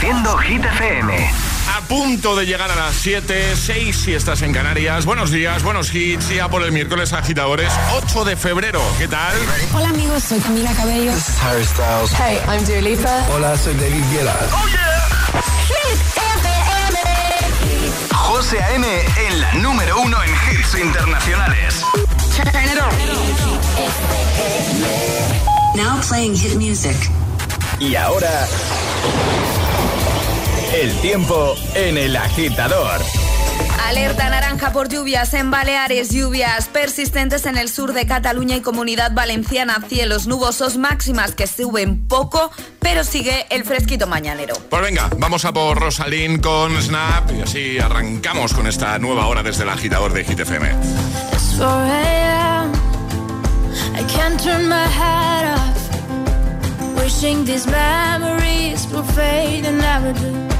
Reproduciendo Hit FM. A punto de llegar a las 7, 6 si estás en Canarias. Buenos días, buenos hits. Ya por el miércoles agitadores, 8 de febrero. ¿Qué tal? Hola amigos, soy Camila Cabello. This is Harry Styles. Hey, I'm Dua Lipa. Hola, soy David Guetta. ¡Oh, yeah! Hit FM. José A.M. en la número uno en hits internacionales. Now playing hit music. Y ahora... El tiempo en el agitador. Alerta naranja por lluvias en Baleares, lluvias persistentes en el sur de Cataluña y Comunidad Valenciana, cielos nubosos máximas que suben poco, pero sigue el fresquito mañanero. Pues venga, vamos a por Rosalín con Snap y así arrancamos con esta nueva hora desde el agitador de GTFM. I can't turn my head off, wishing these memories will fade and never do.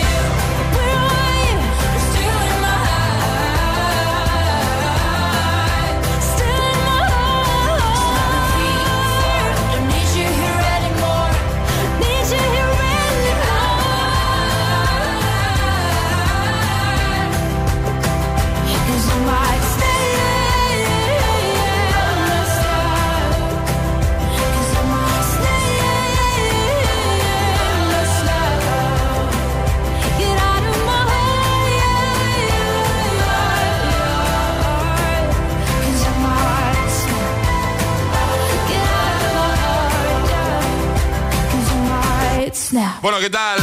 Bueno, ¿qué tal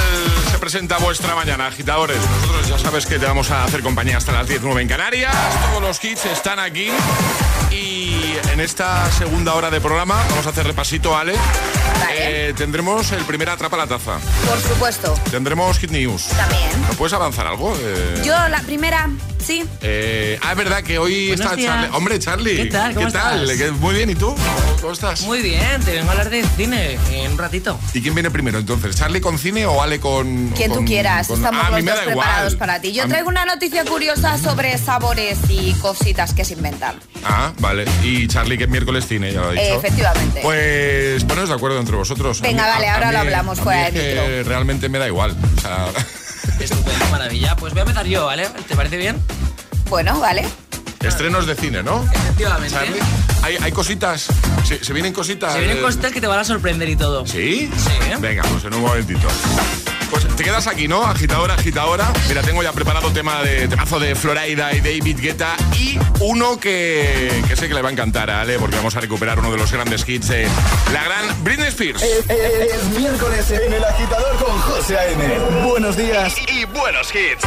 se presenta vuestra mañana, agitadores? Nosotros ya sabes que te vamos a hacer compañía hasta las 19 en Canarias. Todos los hits están aquí. Y en esta segunda hora de programa vamos a hacer repasito, Ale. Vale. Eh, tendremos el primer Atrapa la Taza. Por supuesto, Tendremos Hit News. también. ¿No puedes avanzar algo? Eh, Yo la primera, sí. eh, ah, es verdad que hoy Buenos está días. Charlie. Hombre, Charlie. ¿Qué tal? ¿Cómo tal? estás? Que- Muy bien, ¿y tú? ¿Cómo, estás? Muy bien, te vengo a hablar de cine en un ratito. ¿Y quién viene primero entonces? ¿Charlie con cine o Ale con.? Quien tú quieras, con- estamos Ah, a mí los me dos da preparados igual. para ti. Yo A mí- traigo una noticia curiosa sobre sabores y cositas que se inventan. Ah, vale. Y Charlie que es miércoles cine, ya lo he dicho. Eh, efectivamente. Pues poneros de acuerdo entre vosotros. Venga, mí- vale, a- a ahora mí- lo hablamos fuera de que micro. realmente me da igual. O sea, Estupendo, maravilla. Pues voy a empezar yo, ¿vale? ¿Te parece bien? Bueno, vale. estrenos de cine, ¿no? Efectivamente. Charlie, hay, hay cositas. ¿Se, se vienen cositas? Se vienen cositas que te van a sorprender y todo. ¿Sí? Sí. Venga, pues en un momentito. Te quedas aquí, ¿no? Agitadora, agitadora. Mira, tengo ya preparado tema de temazo de Florida y David Guetta y uno que, que sé que le va a encantar a Ale porque vamos a recuperar uno de los grandes hits de la gran Britney Spears. Es, es miércoles en el agitador con José A.M. Buenos días y buenos hits.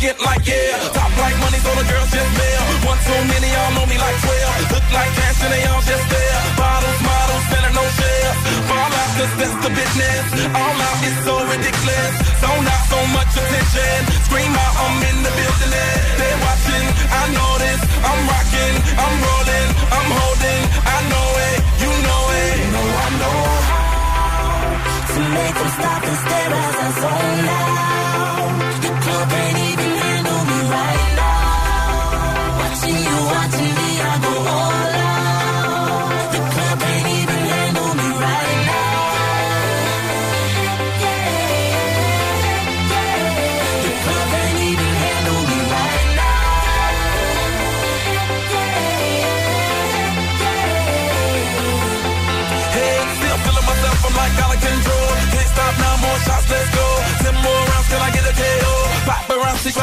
Arrogant like yeah. Top like money, so the girls just mail. One too many, y'all know me like 12. Look like cash and they all just there. Bottles, models, selling no shares. Fall out, cause that's the business. All out is so ridiculous. Zone out so much attention. Scream out, I'm in the building. They're watching, I know this. I'm rocking, I'm rolling, I'm holding. I know it, you know it. You know I know how to make them stop and stare as I zone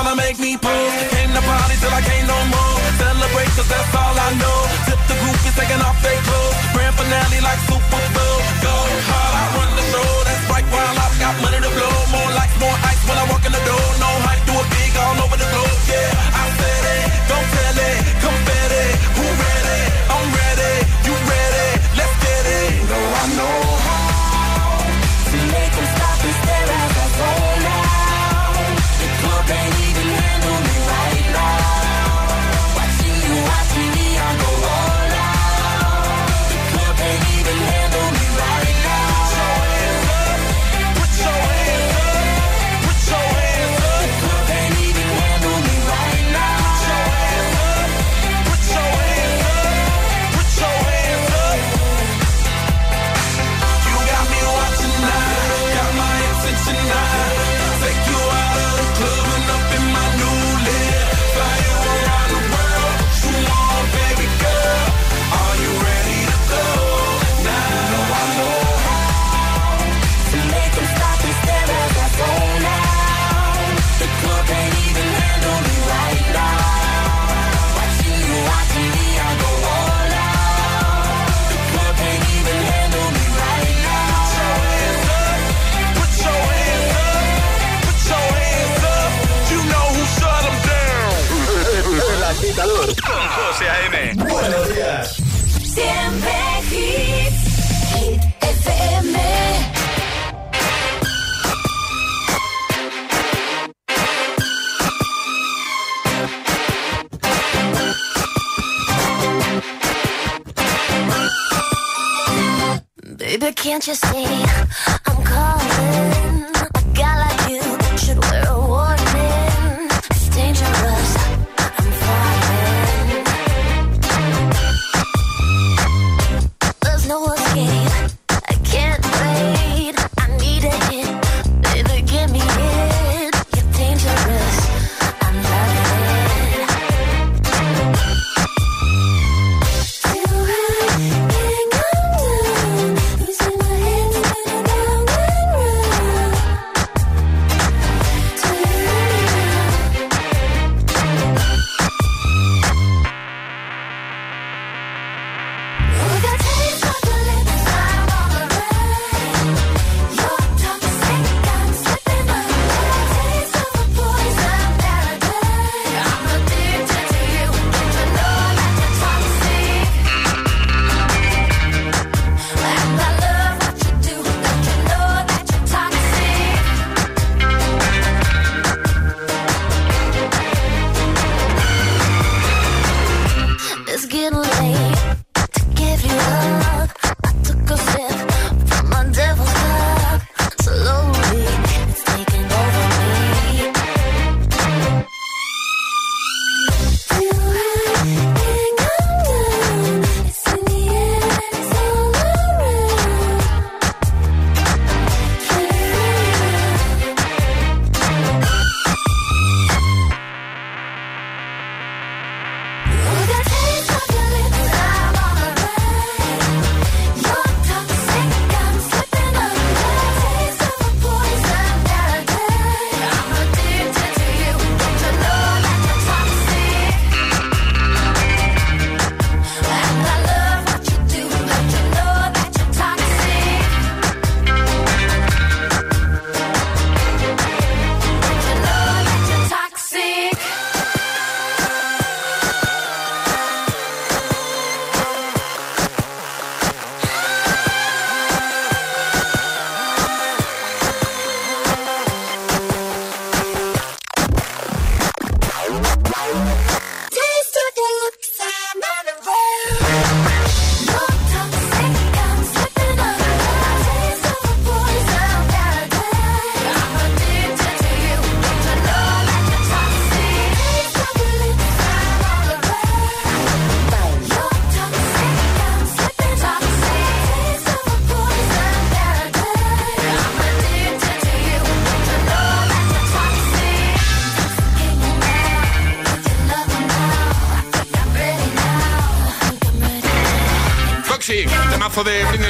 tryna make me pull. Came to party till I can't no more. Celebrate cause that's all I know. Tip the group is taking off their clothes. Grand finale like Super Bowl. Go hard, I run the show. That's right while I've got money to blow. More lights, more ice when I walk in the door. No hype, do it big all over the globe. Yeah,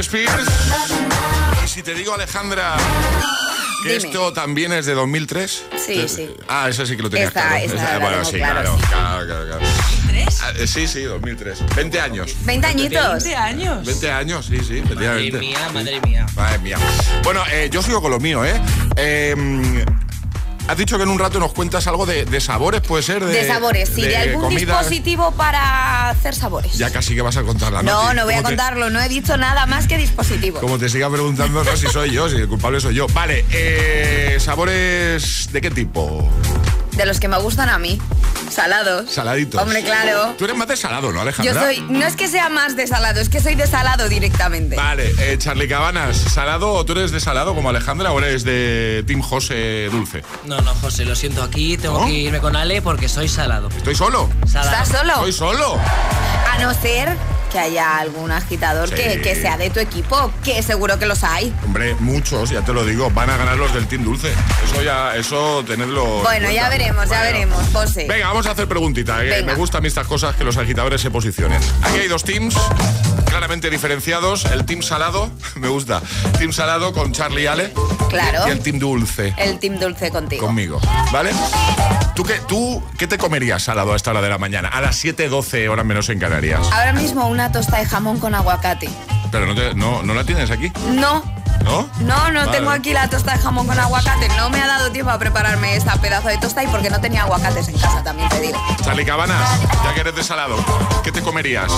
Spears. Y si te digo, Alejandra, que Dime. esto también es de 2003. Sí, Eh, sí. Ah, esa sí que lo tenías Esta- claro. esta la bueno, tengo sí, claro, claro, sí. claro, claro, claro. ¿Tres? Ah, eh, sí, sí, 2003. 20 años. 20 añitos. 20 años. 20 años, sí, sí, Madre mía, madre mía. Madre mía. Bueno, eh, yo sigo con lo mío, ¿eh? Eh, Has dicho que en un rato nos cuentas algo de, de sabores, puede ser. De, De sabores, sí, de, algún dispositivo para hacer sabores. Ya casi que vas a contarla, ¿no? no, no voy a te- contarlo, no he dicho nada más que dispositivo. Como te siga preguntando, no si soy yo, si el culpable soy yo. Vale, eh, sabores de qué tipo? De los que me gustan a mí. Salados. Saladitos. Hombre, claro. Tú eres más de salado, ¿no, Yo Alejandra? soy, no es que sea más de salado, es que soy de salado directamente. Vale, eh, Charlie Cabanas, ¿salado o tú eres de salado como Alejandra o eres de Team José Dulce? No, no, José, lo siento. Aquí tengo ¿No? que irme con Ale porque soy salado. ¿Estoy solo? Salado. ¿Estás solo? ¿Estoy solo? A no ser que haya algún agitador Sí. que, que sea de tu equipo, que seguro que los hay. Hombre, muchos, ya te lo digo, van a ganar los del Team Dulce. Eso ya, eso tenerlo. en Bueno, ya veremos, ya veremos, José. Venga, vamos a hacer preguntita. Venga. Me gustan estas cosas que los agitadores se posicionen. Aquí hay dos teams claramente diferenciados. El team salado, me gusta. Team salado con Charlie y Ale. Claro. Y el team dulce El team dulce contigo. conmigo. ¿Vale? ¿Tú qué, ¿Tú qué te comerías salado a esta hora de la mañana? A las 7, 12 horas menos en Canarias. Ahora mismo una tosta de jamón con aguacate. Pero no, te- no, no la tienes aquí, No, ¿no? no, no Vale. tengo aquí la tosta de jamón con aguacate. No me ha dado tiempo a prepararme esta pedazo de tosta y porque no tenía aguacates en casa, también te digo. Charlie Cabanas, ya que eres de salado, ¿qué te comerías?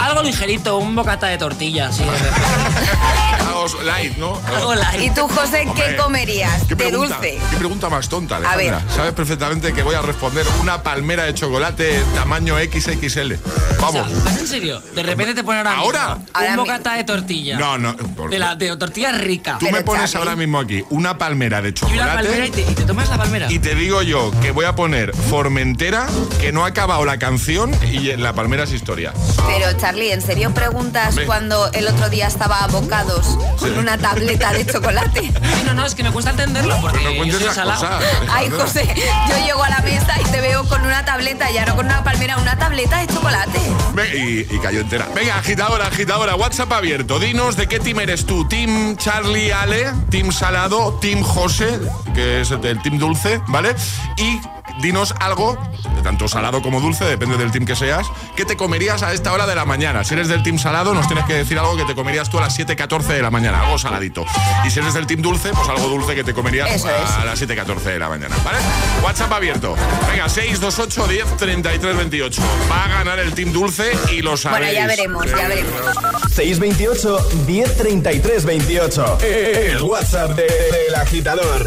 Algo ligerito, un bocata de tortilla, sí. Algo light, ¿no? Algo light. ¿Y tú, José, Hombre, qué comerías? ¿Qué de dulce. ¿Qué pregunta más tonta, A ver. Alejandra? Sabes perfectamente que voy a responder una palmera de chocolate tamaño XXL. O sea, Vamos. ¿vas en serio? De repente te ponen ahora ¿Ahora? Un bocata de tortilla. No, no. por- De, la, de tortilla rica. Tú me pones Charlie. ahora mismo aquí una palmera de Y una palmera y chocolate te, y te tomas la palmera. y te digo yo que voy a poner Formentera, que no ha acabado la canción y la palmera es historia. Pero, Charlie, ¿en serio preguntas cuando el otro día estaba a bocados con Sí. una tableta de chocolate? No, no, es que me cuesta entenderlo porque No yo soy salado. cosas. Ay. José, yo llego a la mesa y te veo con una tableta, ya no con una palmera, una tableta de chocolate. Ve- Y, y cayó entera. Venga, agitadora, agitadora, WhatsApp abierto. Dinos de qué team eres tú. Team Charlie Ale, Team Salado, Team José, que es el, Team Dulce, ¿vale? Y dinos algo, de tanto salado como dulce, depende del team que seas, que te comerías a esta hora de la mañana. Si eres del Team Salado, nos tienes que decir algo que te comerías tú a las 7.14 de la mañana, algo saladito. Y si eres del Team Dulce, pues algo dulce que te comerías Eso a es. las 7.14 de la mañana, ¿vale? WhatsApp abierto. Venga, 628 10 33 28. Va a ganar el Team Dulce y lo sabéis. Bueno, ya veremos, ya veremos. 628 1033 28. El WhatsApp de- del agitador.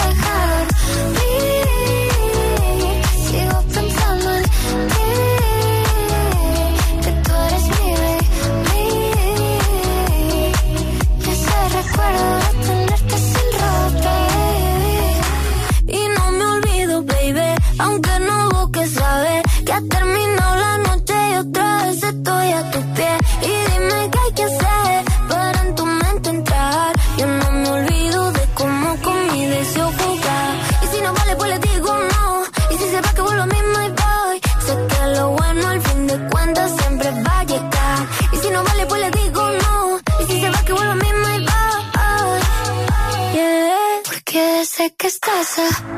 deja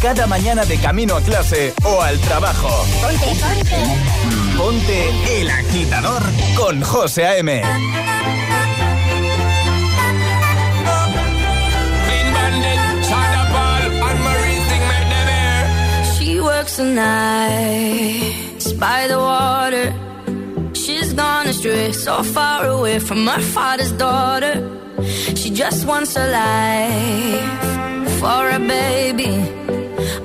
cada mañana de camino a clase o al trabajo. Ponte, ponte. Ponte el agitador con José A.M. She works the night by the water. She's gone astray, so far away from her father's daughter. She just wants a life for a baby.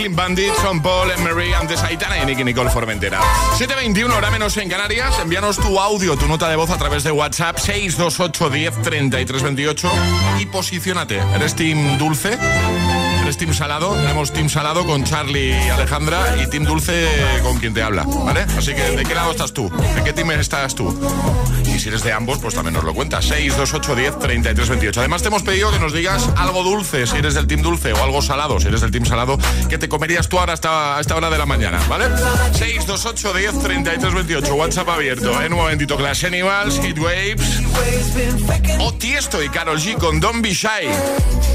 Clean Bandit, Son Paul, Emery, antes Aitana y Nicky Nicole Formentera. 7.21, hora menos en Canarias. Envíanos tu audio, tu nota de voz a través de WhatsApp 628 10 33 28 y posicionate. ¿Eres Team Dulce? ¿Eres Team Salado? Tenemos Team Salado con Charlie y Alejandra y Team Dulce con quien te habla, ¿vale? Así que, ¿de qué lado estás tú? ¿De qué team estás tú? Y si eres de ambos, pues también nos lo cuentas. 628 10 33 28. Además, te hemos pedido que nos digas algo dulce si eres del Team Dulce o algo salado si eres del Team Salado que te comerías tú ahora hasta, a esta hora de la mañana, ¿vale? 628 10 33 28. WhatsApp abierto. En un momentito, Clash Animals, Heat Waves. O Tiesto y Carol G con Don't Be Shy.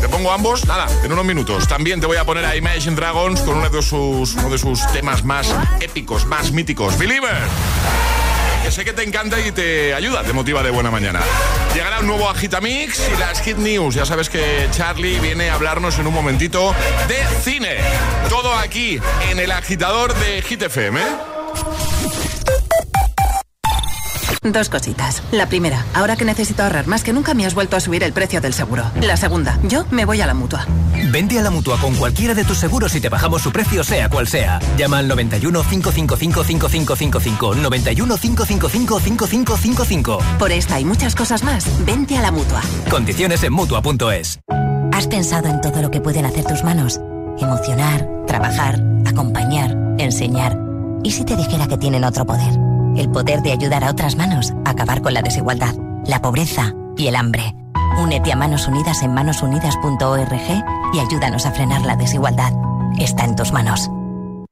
Te pongo ambos, nada, en unos minutos. También te voy a poner a Imagine Dragons con uno de sus, uno de sus temas más épicos, más míticos. Believer que sé que te encanta y te ayuda, te motiva de buena mañana. Llegará un nuevo Agitamix y las Hit News. Ya sabes que Charlie viene a hablarnos en un momentito de cine. Todo aquí en el agitador de Hit FM. ¿eh? Dos cositas. La primera, ahora que necesito ahorrar más que nunca me has vuelto a subir el precio del seguro. La segunda, yo me voy a la mutua. Vente a la mutua con cualquiera de tus seguros y te bajamos su precio, sea cual sea. Llama al 91 555 5555. 91 555 5555. Por esta y muchas cosas más, vente a la mutua. Condiciones en mutua.es. ¿Has pensado en todo lo que pueden hacer tus manos? Emocionar, trabajar, acompañar, enseñar. ¿Y si te dijera que tienen otro poder? El poder de ayudar a otras manos a acabar con la desigualdad, la pobreza y el hambre. Únete a Manos Unidas en manosunidas.org y ayúdanos a frenar la desigualdad. Está en tus manos.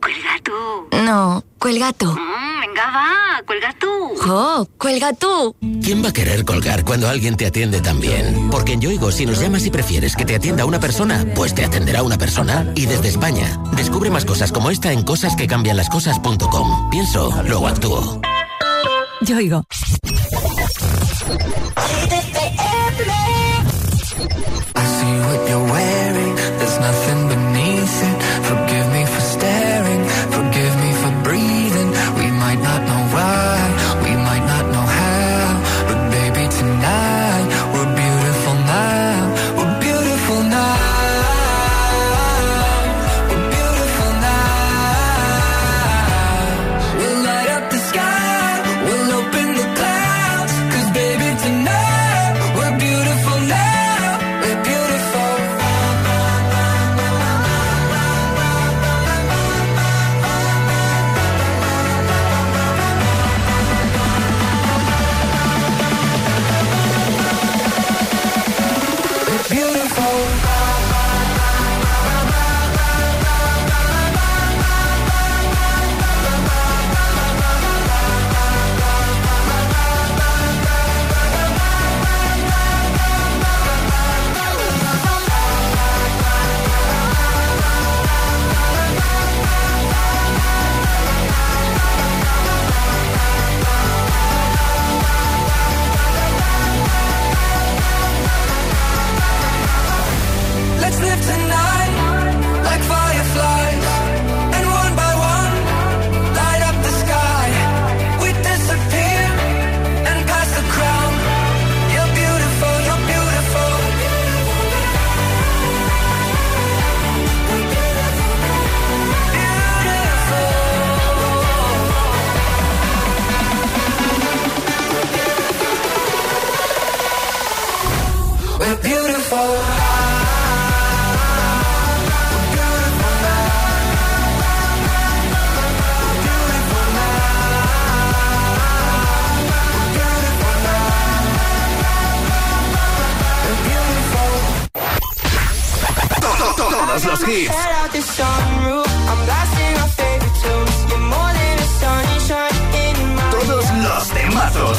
Cuelga tú. No, cuelga tú. Mm, venga, va, cuelga tú. ¡Jo! ¡Cuelga tú! ¿Quién va a querer colgar cuando alguien te atiende tan bien? Porque en Yoigo, si nos llamas y prefieres que te atienda una persona, pues te atenderá una persona. Y desde España, descubre más cosas como esta en cosasquecambianlascosas.com. Pienso, luego actúo. Yoigo. I see what you're wearing. There's nothing beneath it. los hits. Todos los temazos.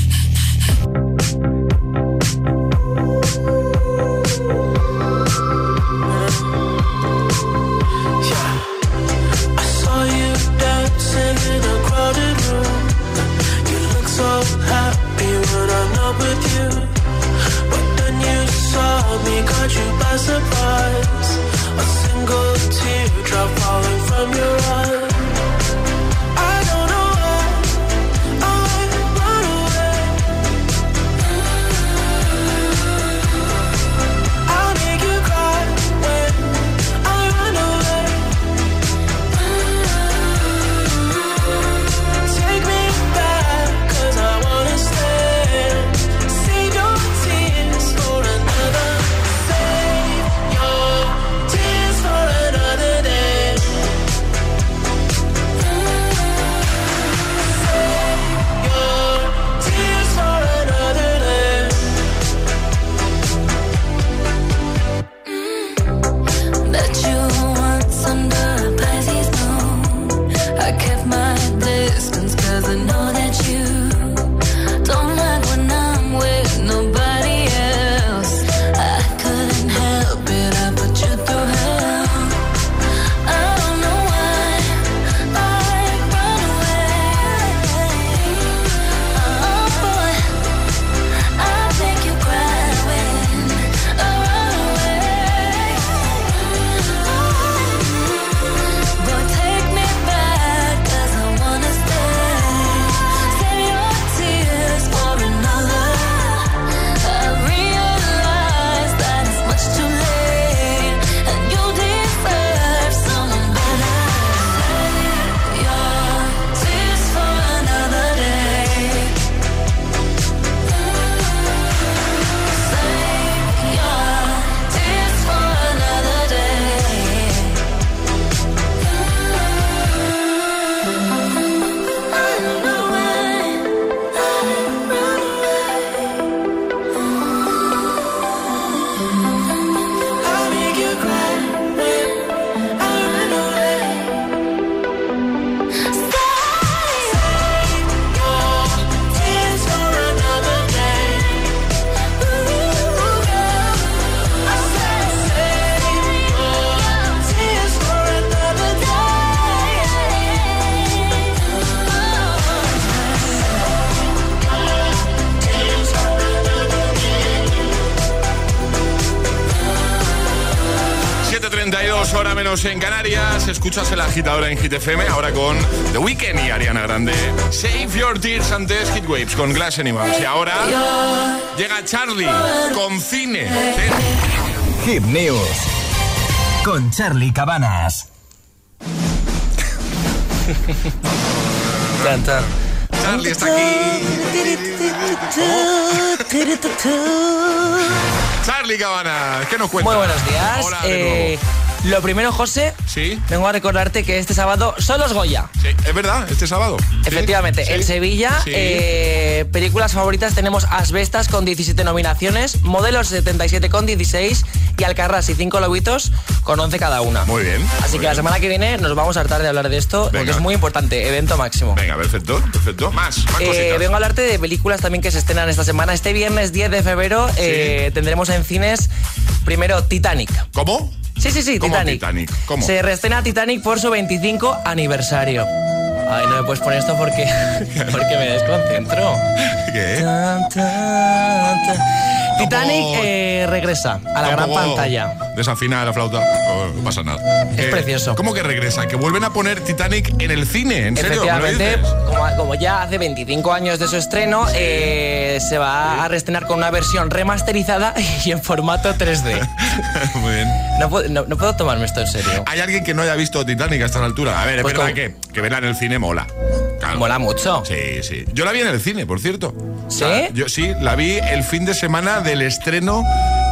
Escuchas el agitador en Hit FM, ahora con The Weeknd y Ariana Grande. Save Your Tears antes Hit Waves con Glass Animals. Y ahora llega Charlie con cine. Hit News con Charlie Cabanas. Charlie está aquí. Charlie Cabanas, ¿qué nos cuentas? Muy buenos días. Hola de Eh, lo primero, José, ¿Sí? vengo a recordarte que este sábado son los Goya. Sí, es verdad, este sábado. Efectivamente, sí. en Sevilla, Sí. eh, películas favoritas tenemos Asbestas con 17 nominaciones, Modelos 77 con 16 y Alcarrás y 5 Lobitos con 11 cada una. Muy bien. Así muy que la semana que viene nos vamos a hartar de hablar de esto porque es muy importante, evento máximo. Venga, perfecto, perfecto. Más, más Eh, vengo a hablarte de películas también que se estrenan esta semana. Este viernes 10 de febrero eh, tendremos en cines primero Titanic. ¿Cómo? Sí, sí, sí, ¿Cómo Titanic. Titanic? ¿Cómo? Se reestrena Titanic por su 25 aniversario. Ay, no me puedes poner esto porque, porque me desconcentro. ¿Qué? Tan, tan, tan. Titanic eh, regresa a la gran pantalla. Desafina la flauta, oh, no pasa nada. Es precioso. ¿Cómo que regresa? Que vuelven a poner Titanic en el cine, ¿en serio? ¿Me lo Efectivamente, como, como ya hace 25 años de su estreno, eh, se va a reestrenar con una versión remasterizada y en formato 3D. Muy bien. No, puedo- no- no puedo tomarme esto en serio. ¿Hay alguien que no haya visto Titanic a esta altura? A ver, es Pues verdad que, que verla en el cine mola. Claro. Mola mucho. Sí, sí. Yo la vi en el cine, por cierto. ¿Sí? O sea, yo sí, la vi el fin de semana del estreno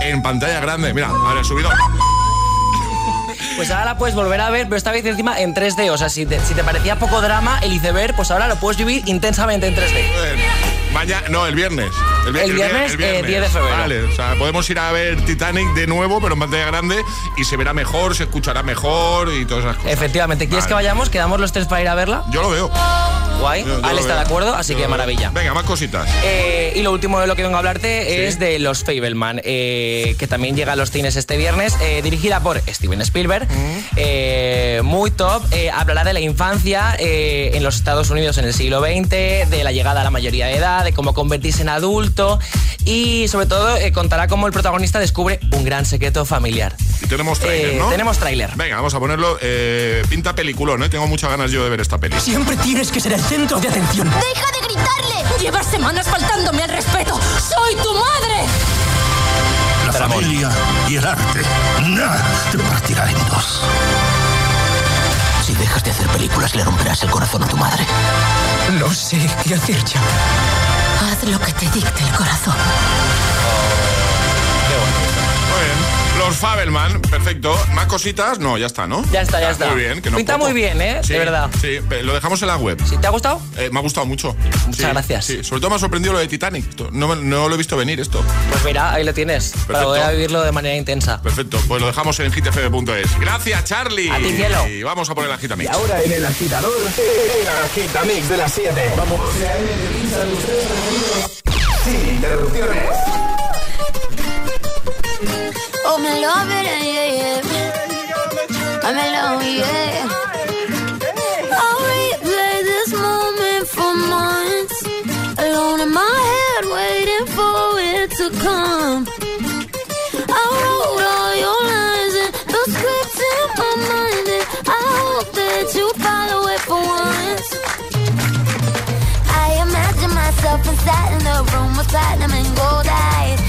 en pantalla grande. Mira, ahora he subido. Pues ahora la puedes volver a ver, pero esta vez encima en 3D. O sea, si te, si te parecía poco drama el iceberg, pues ahora lo puedes vivir intensamente en 3D. Mañana, no, el viernes. vi- El viernes, eh, 10 de febrero. Vale, o sea, podemos ir a ver Titanic de nuevo, pero en pantalla grande, y se verá mejor, se escuchará mejor y todas esas cosas. Efectivamente, ¿quieres Vale. que vayamos? ¿Quedamos los tres para ir a verla? Yo lo veo. Guay. Yo- yo Ale lo está veo. de acuerdo, así Yo que maravilla. Venga, más cositas. Eh, y lo último de lo que vengo a hablarte es de Los Fableman, eh, que también llega a los cines este viernes, eh, dirigida por Steven Spielberg, eh, muy top. eh, hablará de la infancia eh, en los Estados Unidos en el siglo XX, de la llegada a la mayoría de edad, de cómo convertirse en adulto y sobre todo eh, contará cómo el protagonista descubre un gran secreto familiar. Y tenemos tráiler, Eh, ¿no? tenemos tráiler. Venga, vamos a ponerlo. eh, pinta peliculón, ¿eh? Tengo muchas ganas yo de ver esta peli. Siempre tienes que ser el centro de atención. ¡Deja de gritarle! Llevas semanas faltándome al respeto. ¡Soy tu madre! La familia y el arte. Nada te partirá en dos. Si dejas de hacer películas, le romperás el corazón a tu madre. No sé qué hacer ya. Haz lo que te dicte el corazón. Los Fabelman, perfecto. ¿Más cositas? No, ya está, ¿no? Ya está, ya está. Muy bien, que no Pinta poco. muy bien, ¿eh? Sí, De verdad. Sí, lo dejamos en la web. ¿Sí, ¿Te ha gustado? Eh, me ha gustado mucho. Muchas gracias. Sí, sobre todo me ha sorprendido lo de Titanic. No, lo he visto venir esto. Pues mira, ahí lo tienes, para Perfecto. poder vivirlo de manera intensa. Perfecto, pues lo dejamos en hitfm.es. Gracias, Charlie. A ti, cielo. Y vamos a poner la Gitamix. Y ahora en el agitador, el agitamix de las 7. Vamos. Sin interrupciones. Oh, me love it, yeah, yeah. I'm in love, yeah. I'll replay this moment for months. Alone in my head, waiting for it to come. I wrote all your lines and the scripts in my mind. And I hope that you follow it for once. I imagine myself inside in the room with platinum and gold eyes.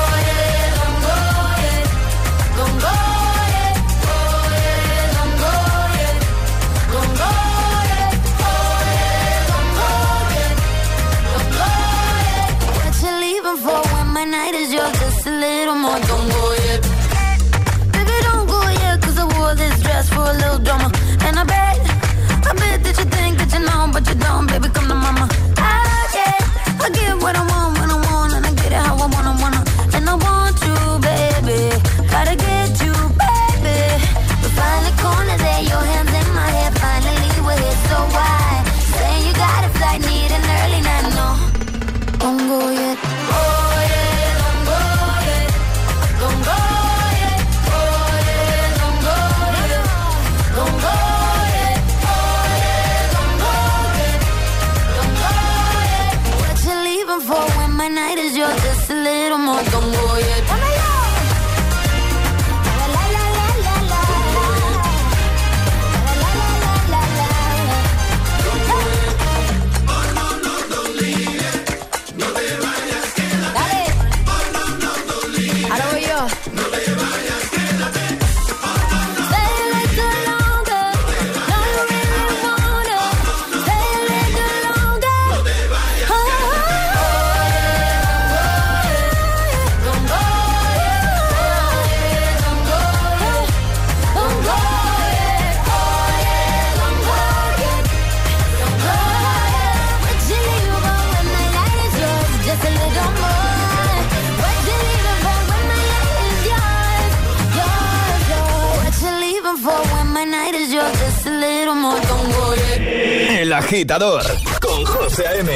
agitador con José A.M.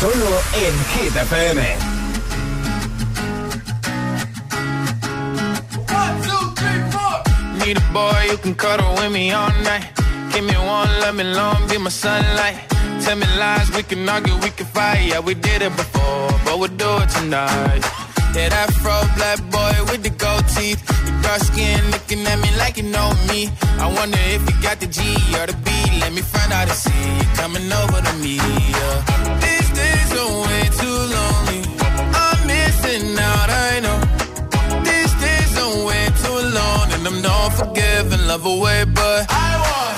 Solo en Hit FM. Need a boy you can cuddle with me all night. Give me one, let me long, be my sunlight. Tell me lies, we can argue, we can fight. Yeah, we did it before, but we'll do it tonight. Yeah, that fro black boy with the gold teeth. Your dark skin looking at me like you know me. I wonder if you got the G or the B. Let me find out and see you coming over to me. Yeah. These days are way too lonely. I'm missing out, I know. These days are way too long, and I'm not forgiving, love away, but I want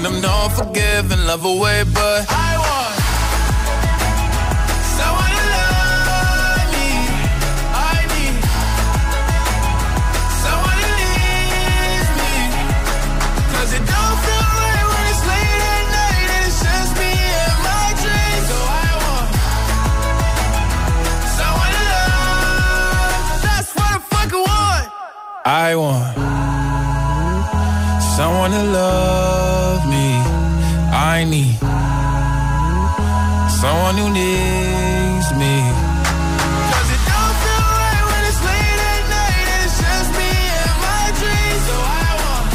And I'm not forgiving, love away, but I want someone to love me. I need someone who needs me. 'Cause it don't feel right when it's late at night and it's just me and my dreams. So I want someone to love. That's what want. I want. Someone to love me. I need someone who needs me. 'Cause it don't feel right when it's late at night and it's just me and my dreams. So I want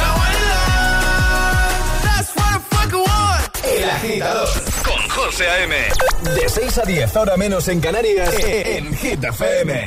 someone to love. That's what I fucking want. El agitador con José A.M. De 6 a 10, ahora menos en Canarias, en Hit FM.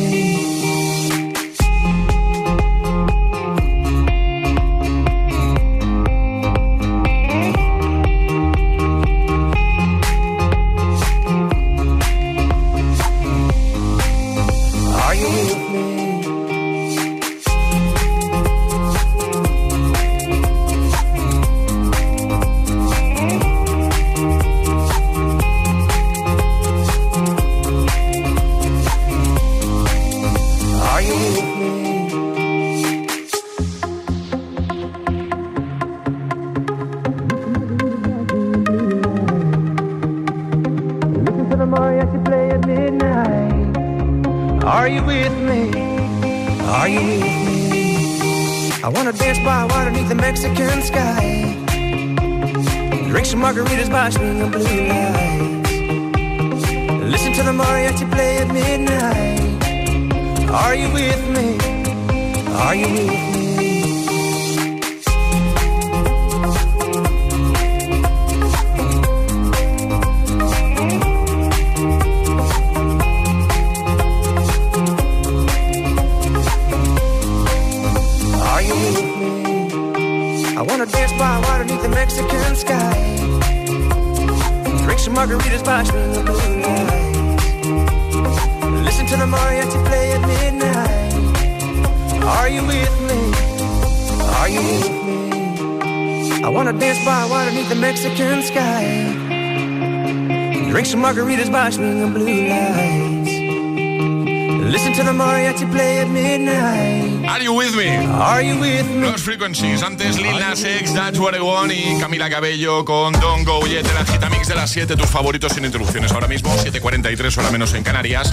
Cabello con Don't Go Yet. El agitamix de las 7, tus favoritos sin interrupciones. Ahora mismo, 7.43, hora menos en Canarias.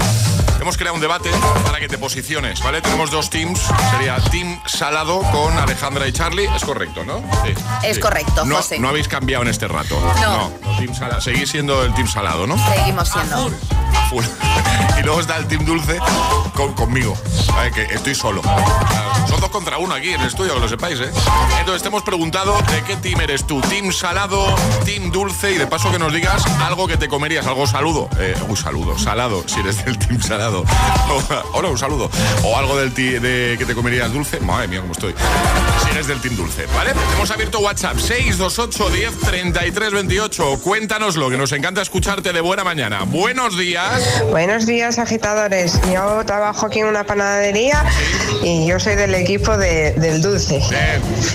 Hemos creado un debate para que te posiciones, ¿vale? Tenemos dos teams. Sería Team Salado con Alejandra y Charlie. Es correcto, ¿no? Sí. Es Sí. correcto, no, José. No habéis cambiado en este rato. No. no team Sala- Seguís siendo el Team Salado, ¿no? Seguimos siendo. Full. Y luego está el Team Dulce con- conmigo, ¿vale? que estoy solo. Son dos contra uno aquí en el estudio, que lo sepáis, ¿eh? Entonces te hemos preguntado de qué team eres tú, Team Salado, Team Dulce, y de paso que nos digas algo que te comerías, algo saludo. Eh, un saludo, salado, si eres del Team Salado. Hola, un saludo. O algo del de que te comerías dulce. Madre mía, cómo estoy. Si eres del Team Dulce, ¿vale? Hemos abierto WhatsApp 628 10 33 28. Cuéntanoslo, que nos encanta escucharte de buena mañana. Buenos días. Buenos días, agitadores. Yo trabajo aquí en una panadería y yo soy del equipo de- del dulce.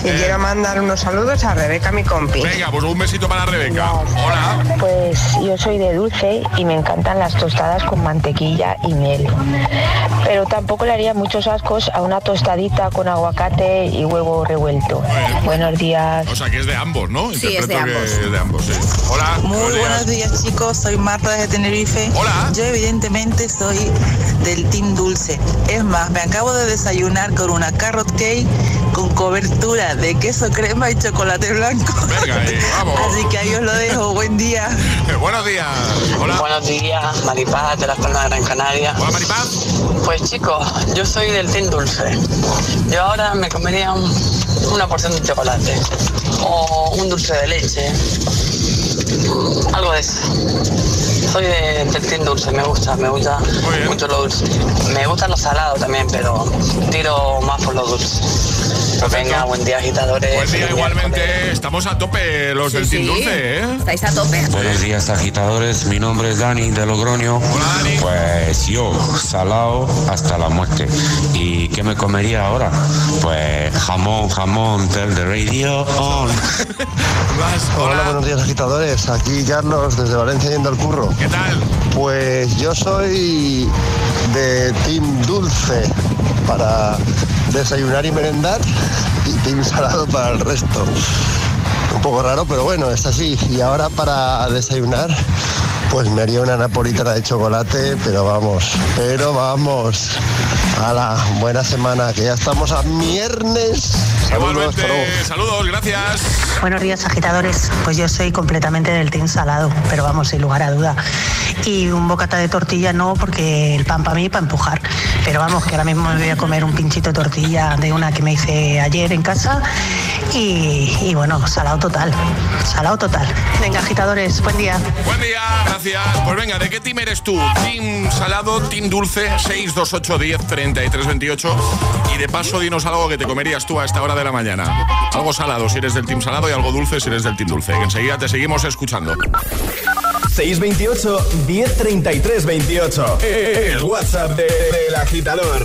y quiero mandar unos saludos a Rebeca, mi compi. Venga, pues un besito para Rebeca. Hola. Pues yo soy de dulce y me encantan las tostadas con mantequilla y miel. Pero tampoco le haría muchos ascos a una tostadita con aguacate y huevo revuelto. Buenos días. O sea, que es de ambos, ¿no? Sí, es de Interpreto que es de ambos, sí. Hola. Muy buenos días chicos, soy Marta de Tenerife. Hola. Yo evidentemente soy del Team Dulce. Es más, me acabo de desayunar con una carrot cake con cobertura de queso crema y chocolate blanco. Venga, eh, vamos. Así que ahí os lo dejo, buen día. Buenos días. Hola. Buenos días, Maripaz de las Palmas de Gran Canaria. Hola, Maripaz. Pues chicos, yo soy del Team Dulce. Yo ahora me comería un- una porción de chocolate o un dulce de leche. Algo de eso. Soy de- del Team Dulce, me gusta, me gusta mucho lo dulce. Me gustan los salados también, pero tiro más por los dulces. Venga, buen día agitadores. Buen día, igualmente. Estamos a tope los del Team Dulce, ¿eh? Estáis a tope. Buenos días agitadores, mi nombre es Dani de Logroño. Pues yo, salado hasta la muerte. ¿Y qué me comería ahora? Pues jamón, jamón, tel de radio on. Hola, buenos días agitadores. Aquí Carlos desde Valencia yendo al curro. ¿Qué tal? Pues yo soy de Team Dulce para desayunar y merendar y Team Salado para el resto. Un poco raro, pero bueno, es así. Y ahora para desayunar, pues me haría una napolitana de chocolate, pero vamos, pero vamos. A la buena semana, que ya estamos a viernes. Saludos, saludos, gracias. Buenos días, agitadores. Pues yo soy completamente del team salado, pero vamos, sin lugar a duda. Y un bocata de tortilla no, porque el pan para mí para empujar. Pero vamos, que ahora mismo me voy a comer un pinchito de tortilla de una que me hice ayer en casa. Y, y bueno, salado total. Salado total. Venga, agitadores, buen día. Buen día, gracias. Pues venga, ¿de qué team eres tú? ¿Team salado, team dulce? 628 10 33 28. Y de paso, dinos algo que te comerías tú a esta hora de la mañana. Algo salado si eres del team salado y algo dulce si eres del team dulce. Que enseguida te seguimos escuchando. 628 1033 28. El WhatsApp de- del agitador.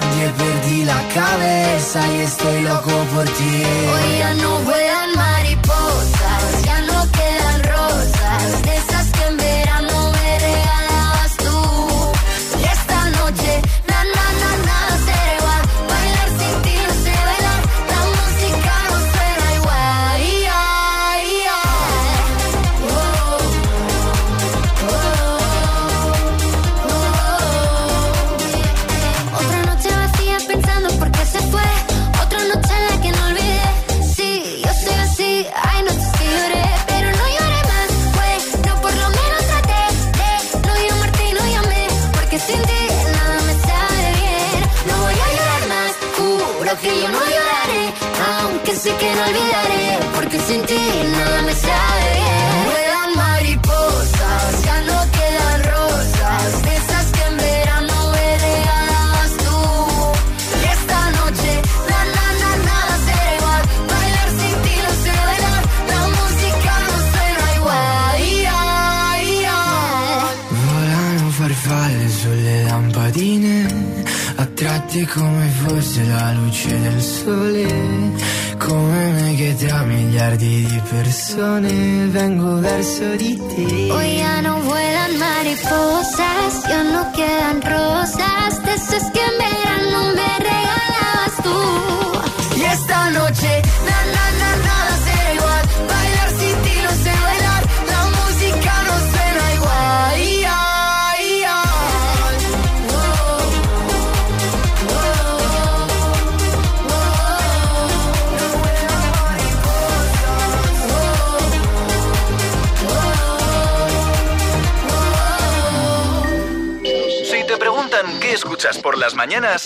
la cabeza y estoy loco por ti.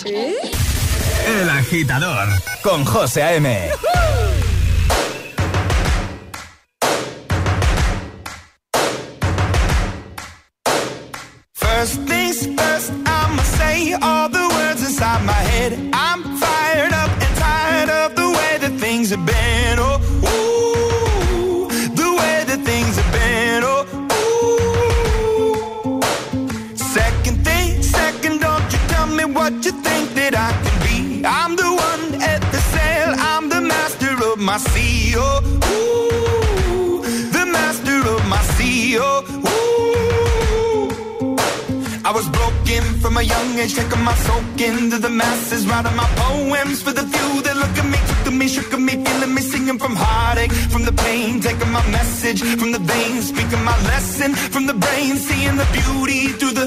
Las mañanas, El Agitador con José A.M. First things first, I'ma say all the words inside my head. I'm fired up and tired of the way that things have been. Oh, from a young age, taking my soak into the masses, writing my poems for the few that look at me, took to me, shook at me, feeling me, singing from heartache, from the pain, taking my message from the veins, speaking my lesson from the brain, seeing the beauty through the.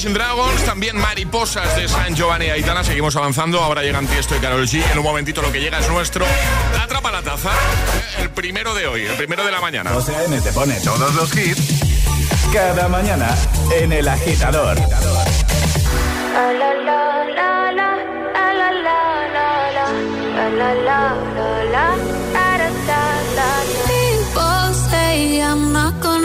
Imagine Dragons, también Mariposas de San Giovanni Aitana. Seguimos avanzando, ahora llegan Tiesto y Carol G. En un momentito lo que llega es nuestro Atrapa la Taza, el primero de hoy, el primero de la mañana. José A.M. te pone todos los hits cada mañana en El Agitador. La la la la la, la la la la la, la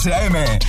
José A.M.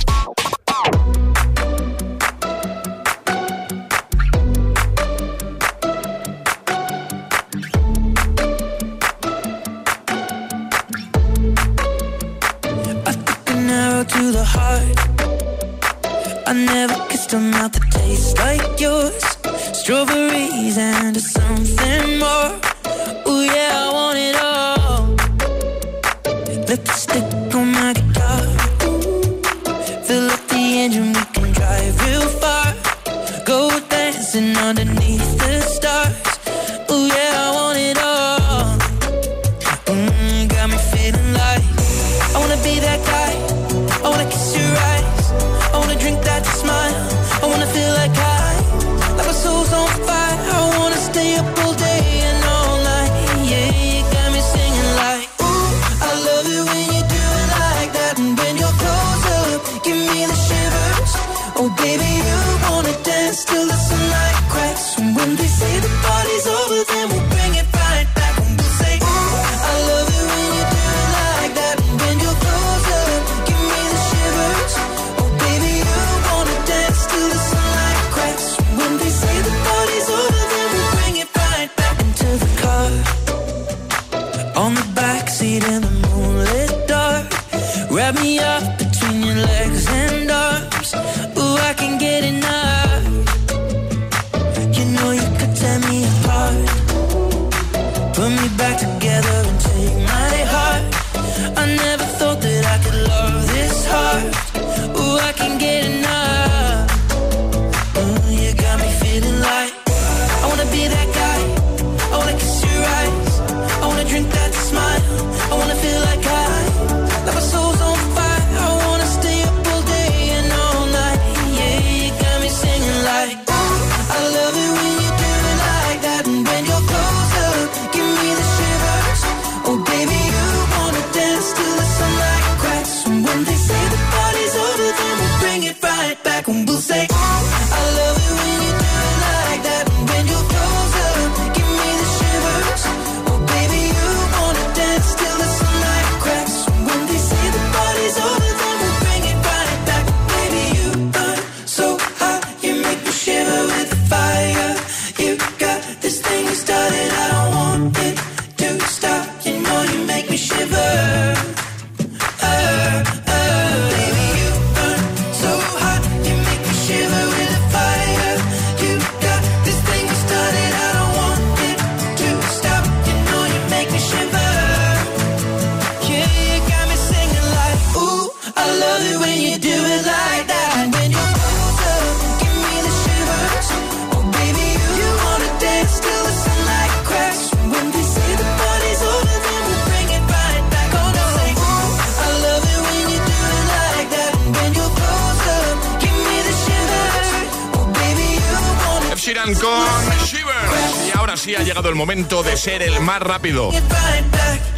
ser el más rápido.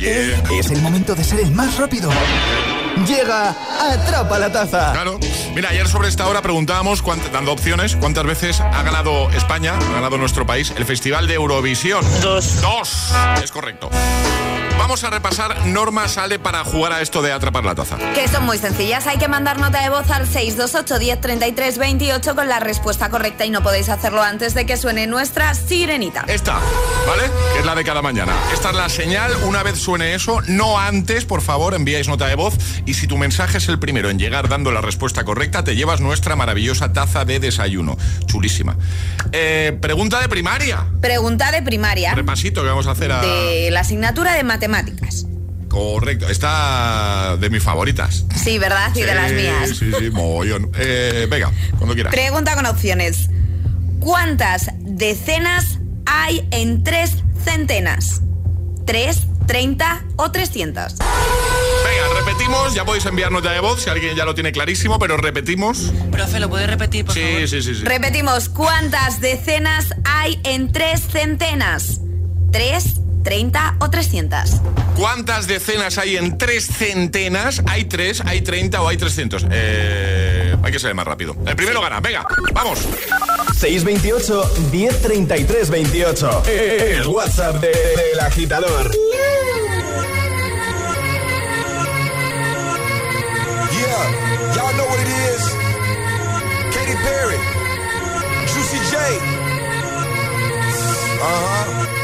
Es el momento de ser el más rápido. Llega Atrapa la Taza. Claro. Mira, ayer sobre esta hora preguntábamos, dando opciones, cuántas veces ha ganado España, ha ganado nuestro país, el Festival de Eurovisión. Dos. Dos. Es correcto. Vamos a repasar normas sale para jugar a esto de atrapar la taza. Que son muy sencillas. Hay que mandar nota de voz al 628 10 28 con la respuesta correcta y no podéis hacerlo antes de que suene nuestra sirenita. Esta, ¿vale? Que es la de cada mañana. Esta es la señal. Una vez suene eso, no antes, por favor, enviáis nota de voz. Y si tu mensaje es el primero en llegar dando la respuesta correcta, te llevas nuestra maravillosa taza de desayuno. Chulísima. Eh, pregunta de primaria. Pregunta de primaria. Repasito que vamos a hacer a... De la asignatura de matemáticas Correcto, está de mis favoritas. Sí, ¿verdad? Y de las mías. Sí, sí, mogollón. Eh, venga, cuando quieras. Pregunta con opciones. ¿Cuántas decenas hay en tres centenas? ¿Tres, treinta o trescientas? Venga, repetimos. Ya podéis enviar nota de voz si alguien ya lo tiene clarísimo, pero repetimos. Profe, ¿lo puede repetir, por sí, favor? Sí, sí, sí. Repetimos. ¿Cuántas decenas hay en tres centenas? ¿Tres, 30 o 300. ¿Cuántas decenas hay en tres centenas? ¿Hay tres, hay 30 o hay 300? Eh, hay que ser más rápido. El primero gana. Venga, vamos. 628 1033 28. El WhatsApp del de, agitador. Yeah, y'all know what it is. Katy Perry, Juicy J. Uh huh.